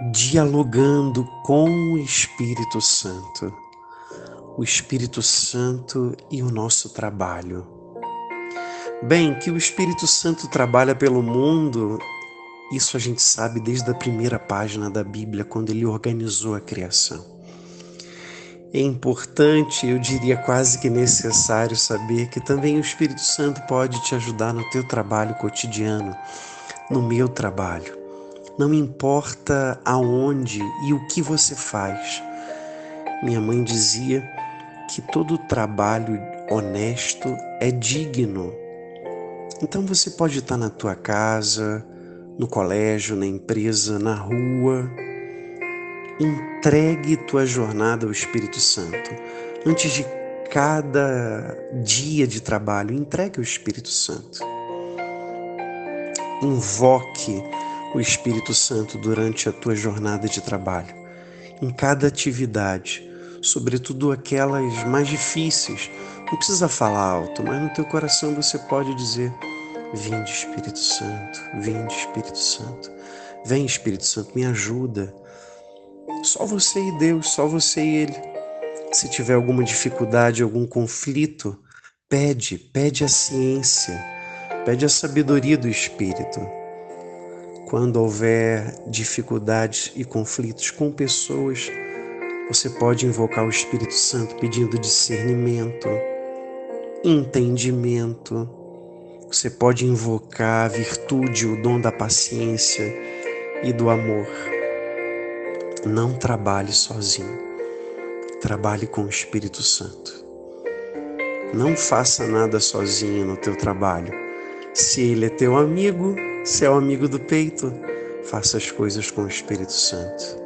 dialogando com o Espírito Santo. O Espírito Santo e o nosso trabalho. Bem, que o Espírito Santo trabalha pelo mundo, isso a gente sabe desde a primeira página da Bíblia, quando ele organizou a criação. É importante, eu diria quase que necessário saber que também o Espírito Santo pode te ajudar no teu trabalho cotidiano, no meu trabalho. Não importa aonde e o que você faz. Minha mãe dizia que todo trabalho honesto é digno. Então você pode estar na tua casa, no colégio, na empresa, na rua. Entregue tua jornada ao Espírito Santo. Antes de cada dia de trabalho, entregue ao Espírito Santo. Invoque o Espírito Santo durante a tua jornada de trabalho, em cada atividade, sobretudo aquelas mais difíceis. Não precisa falar alto, mas no teu coração você pode dizer: Vinde Espírito Santo, vinde Espírito Santo. Vem Espírito Santo, me ajuda. Só você e Deus, só você e Ele. Se tiver alguma dificuldade, algum conflito, pede, pede a ciência, pede a sabedoria do Espírito quando houver dificuldades e conflitos com pessoas, você pode invocar o Espírito Santo pedindo discernimento, entendimento. Você pode invocar a virtude, o dom da paciência e do amor. Não trabalhe sozinho. Trabalhe com o Espírito Santo. Não faça nada sozinho no teu trabalho. Se ele é teu amigo, se é o amigo do peito, faça as coisas com o Espírito Santo.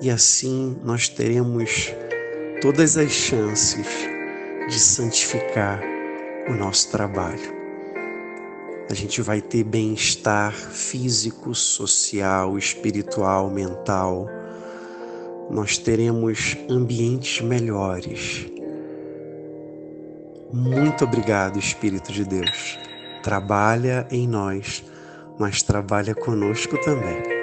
E assim nós teremos todas as chances de santificar o nosso trabalho. A gente vai ter bem-estar físico, social, espiritual, mental. Nós teremos ambientes melhores. Muito obrigado, Espírito de Deus. Trabalha em nós mas trabalha conosco também.